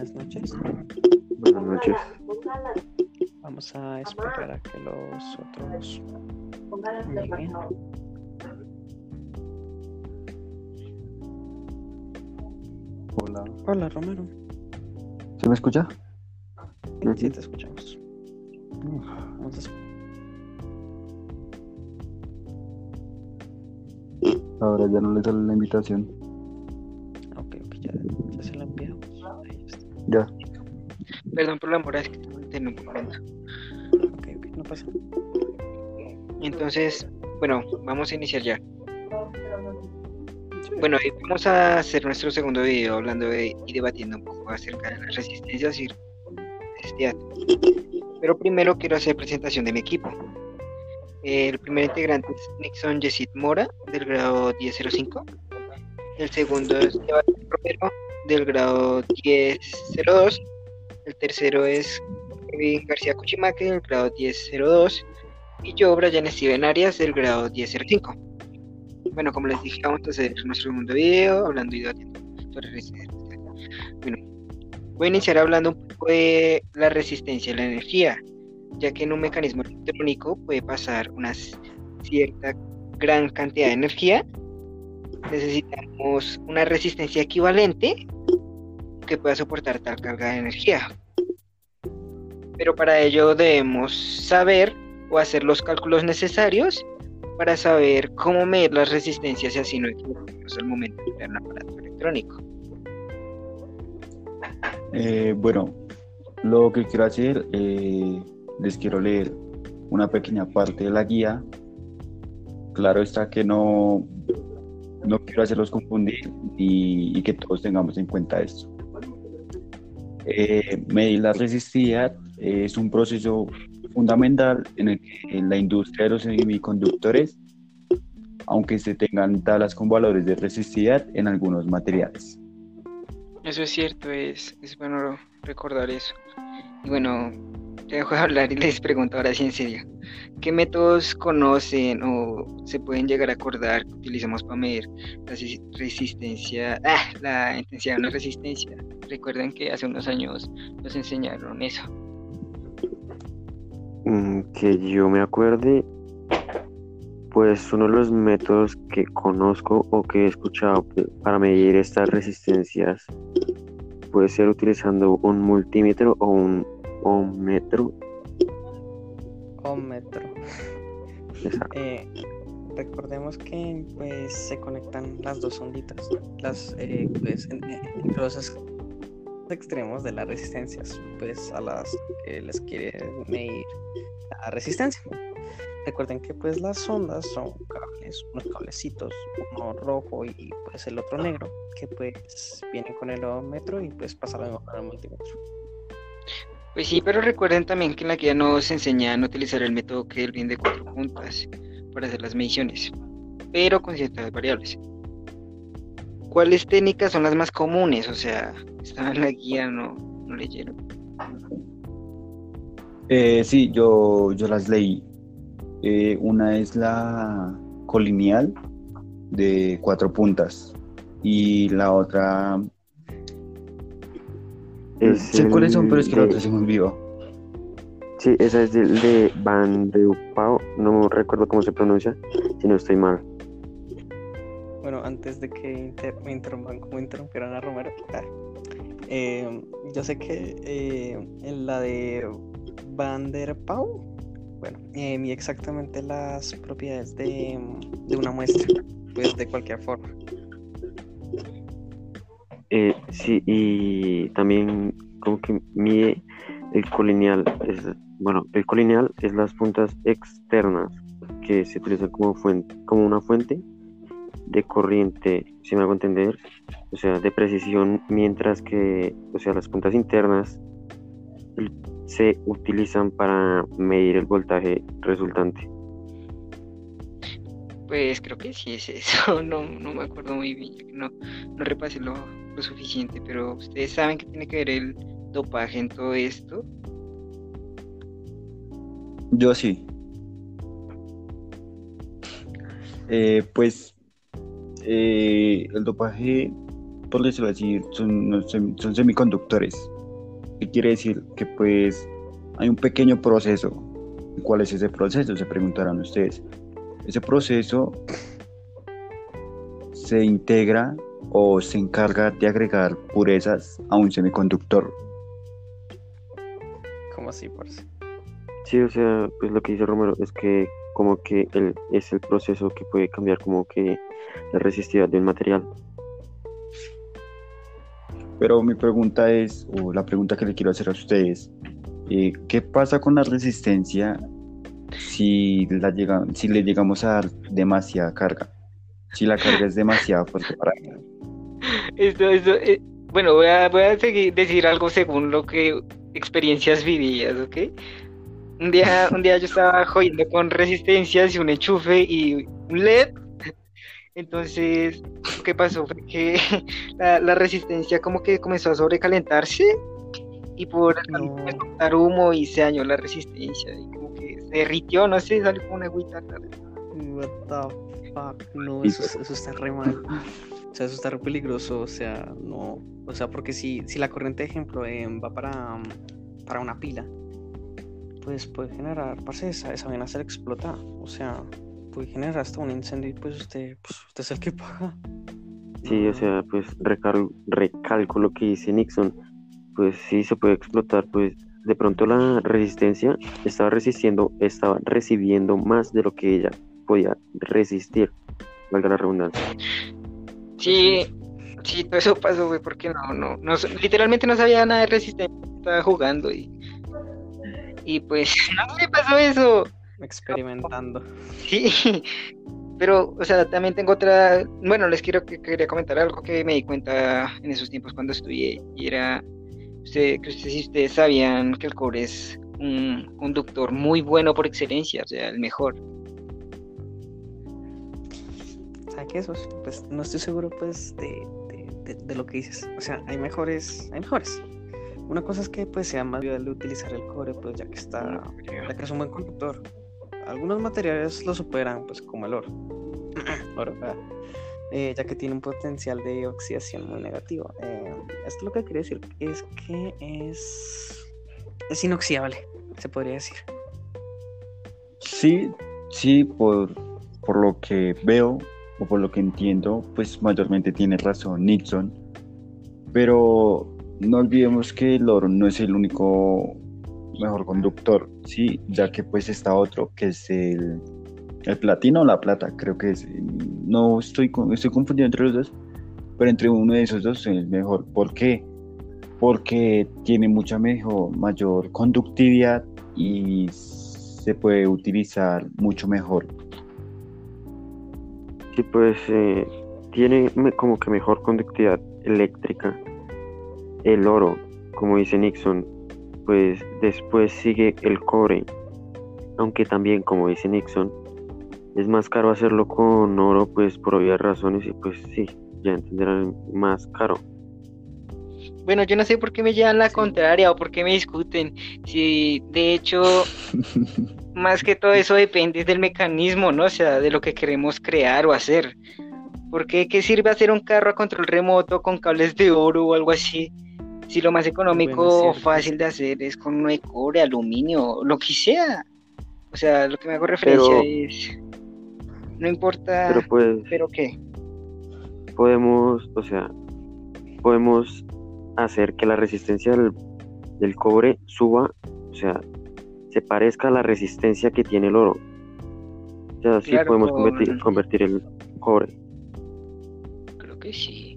buenas noches. Buenas noches. Vamos a esperar a que los otros lleguen. Hola. Hola, Romero. ¿Se me escucha? Sí, te escuchamos. Vamos a es- Ahora ya no le sale la invitación. Ya. Perdón por la mora, es que tengo un momento. Ok, ok, no pasa. Entonces, bueno, vamos a iniciar ya. Bueno, hoy vamos a hacer nuestro segundo video hablando de- y debatiendo un poco acerca de las resistencias y resistencias. Pero primero quiero hacer presentación de mi equipo. El primer integrante es Nixon Yesid Mora, del grado 1005. El segundo es Sebastián Romero, del grado 1002. El tercero es Kevin García Cuchimaque, del grado 1002. Y yo, Brian Steven Arias, del grado 1005. Bueno, como les dije, vamos a hacer nuestro segundo video hablando y. Bueno, voy a iniciar hablando un poco de la resistencia a la energía, ya que en un mecanismo electrónico puede pasar una cierta gran cantidad de energía. Necesitamos una resistencia equivalente que pueda soportar tal carga de energía. Pero para ello debemos saber o hacer los cálculos necesarios para saber cómo medir las resistencias y así no equivocarnos al momento de crear un aparato electrónico. Eh, bueno, lo que quiero hacer, eh, les quiero leer una pequeña parte de la guía. Claro está que no, no quiero hacerlos confundir y, y que todos tengamos en cuenta esto. Eh, medir la resistividad es un proceso fundamental en el que la industria de los semiconductores, aunque se tengan tablas con valores de resistividad en algunos materiales. Eso es cierto, es, bueno recordar eso. Y bueno, te dejo de hablar y les pregunto ahora sí en serio. ¿Qué métodos conocen o se pueden llegar a acordar que utilizamos para medir la resi- resistencia, ah, la intensidad de una resistencia? Recuerden que hace unos años nos enseñaron eso. Mm, Que yo me acuerde, pues uno de los métodos que conozco o que he escuchado para medir estas resistencias puede ser utilizando un multímetro o un ohmmetro. Ohmmetro. Esa- Eh, recordemos que pues se conectan las dos onditas, las eh, pues en- en- ex- extremos de las resistencias, pues a las que les quiere medir la resistencia. Recuerden que pues las ondas son cables, unos cablecitos, uno rojo y pues el otro negro, que pues vienen con el ohmmetro y pues pasan al multímetro. Pues sí, pero recuerden también que en la guía nos enseñan a utilizar el método Kelvin de cuatro puntas para hacer las mediciones, pero con ciertas variables. ¿Cuáles técnicas son las más comunes? O sea, estaban en la guía, no, no leyeron. Eh, sí, yo, yo las leí. Eh, una es la colineal de cuatro puntas y la otra... es sé cuáles son, el pero es que la otra se me olvidó. Sí, esa es de Van de Upao, no recuerdo cómo se pronuncia, si no estoy mal. Bueno, antes de que me interrumpan como interrumpieron a Romero, eh, yo sé que eh, en la de Van der Pau, bueno, eh, mide exactamente las propiedades de, de una muestra, pues de cualquier forma. Eh, sí, y también como que mide el colineal, es, bueno, el colineal es las puntas externas que se utilizan como fuente, como una fuente de corriente, si me hago entender, o sea, de precisión, mientras que, o sea, las puntas internas se utilizan para medir el voltaje resultante. Pues creo que sí es eso, no, no me acuerdo muy bien, ya que no, no repasé lo, lo suficiente, pero ustedes saben que tiene que ver el dopaje en todo esto. Yo sí. Eh, pues eh, el dopaje, por decirlo así, son, son semiconductores. ¿Qué quiere decir? Que pues hay un pequeño proceso. ¿Cuál es ese proceso? Se preguntarán ustedes. Ese proceso se integra o se encarga de agregar purezas a un semiconductor. ¿Cómo así, parce? Sí, o sea, pues lo que dice Romero es que como que el, es el proceso que puede cambiar como que la resistividad de un material. Pero mi pregunta es, o la pregunta que le quiero hacer a ustedes, eh, ¿qué pasa con la resistencia si, la llega, si le llegamos a dar demasiada carga? Si la carga es demasiado fuerte para ella. Esto, esto, eh, bueno, voy a, voy a seguir, decir algo según lo que experiencias vividas, ¿ok? Un día, un día yo estaba jodiendo con resistencias y un enchufe y un LED. Entonces, ¿qué pasó? Fue que la, la resistencia como que comenzó a sobrecalentarse y por No. soltar humo y se dañó la resistencia y como que se derritió, no sé, salió como una agüita. What the fuck? No, eso, eso está re mal. O sea, eso está re peligroso. O sea, no. O sea, porque si, si la corriente, ejemplo, eh, va para, mm, para una pila, pues puede generar, parce, esa, esa vaina se explota. O sea, puede generar hasta un incendio y pues usted, pues, usted es el que paga. Sí, o sea, pues recal- recalco lo que dice Nixon, pues sí se puede explotar, pues de pronto la resistencia estaba resistiendo, estaba recibiendo más de lo que ella podía resistir, valga la redundancia. Sí, sí, todo eso pasó, güey, porque no, no, no, literalmente no sabía nada de resistencia, estaba jugando y, y pues, no me pasó eso. Experimentando. Sí, pero, o sea, también tengo otra, bueno, les quiero que quería comentar algo que me di cuenta en esos tiempos cuando estudié y era, usted, que ustedes, si ustedes sabían que el cobre es un conductor muy bueno por excelencia, o sea, el mejor. ¿Sabe qué eso? Pues no estoy seguro pues de, de, de- de lo que dices. O sea, hay mejores, hay mejores. Una cosa es que pues sea más viable utilizar el cobre, pues ya que está, ya que es un buen conductor. Algunos materiales lo superan, pues como el oro. ah, eh, ya que tiene un potencial de oxidación muy negativo. Eh, esto lo que quiere decir es que es, es inoxidable, se podría decir. Sí, sí, por, por lo que veo o por lo que entiendo, pues mayormente tiene razón Nixon. Pero no olvidemos que el oro no es el único mejor conductor, sí, ya que pues está otro que es el, el platino o la plata, creo que es. No estoy, estoy confundido entre los dos, pero entre uno de esos dos es mejor. ¿Por qué? Porque tiene mucha mejor, mayor conductividad y se puede utilizar mucho mejor. Sí, pues eh, tiene como que mejor conductividad eléctrica. El oro, como dice Nixon, pues después sigue el cobre. Aunque también, como dice Nixon, es más caro hacerlo con oro, pues por obvias razones, y pues sí, ya entenderán, más caro. Bueno, yo no sé por qué me llevan la Sí. contraria o por qué me discuten. Si de hecho, más que todo eso depende del mecanismo, ¿no? O sea, de lo que queremos crear o hacer. ¿Por qué, qué sirve hacer un carro a control remoto con cables de oro o algo así? Si lo más económico Bueno, fácil de hacer es con uno de cobre, aluminio, lo que sea. O sea, lo que me hago referencia Pero- es. No importa. Pero pues ¿Pero qué? podemos, o sea, podemos hacer que la resistencia del, del cobre suba, o sea, se parezca a la resistencia que tiene el oro. O sea, sí Claro, podemos con- convertir, convertir el cobre. Creo que sí.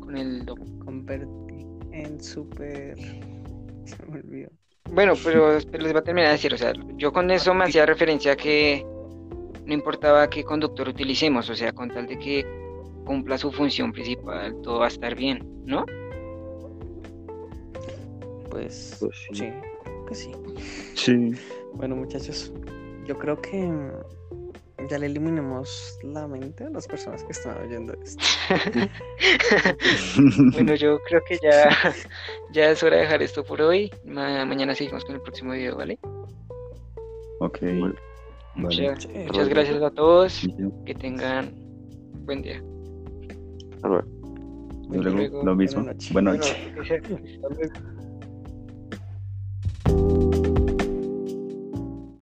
Con el Convertí en super. Se me olvidó. Bueno, pero, pero les voy a terminar de decir, o sea, yo con eso me hacía referencia a que no importaba qué conductor utilicemos, o sea, con tal de que cumpla su función principal, todo va a estar bien, ¿no? Pues, Pues sí. sí, creo que sí. Sí. Bueno, muchachos, yo creo que ya le eliminamos la mente a las personas que están oyendo esto. Bueno, yo creo que ya, ya es hora de dejar esto por hoy. Ma- mañana seguimos con el próximo video, ¿vale? ok. Bueno, Vale. Muchas, gracias a todos. Que tengan buen día. a ver. Luego, luego. lo mismo. Buenas noches. Buenas noches.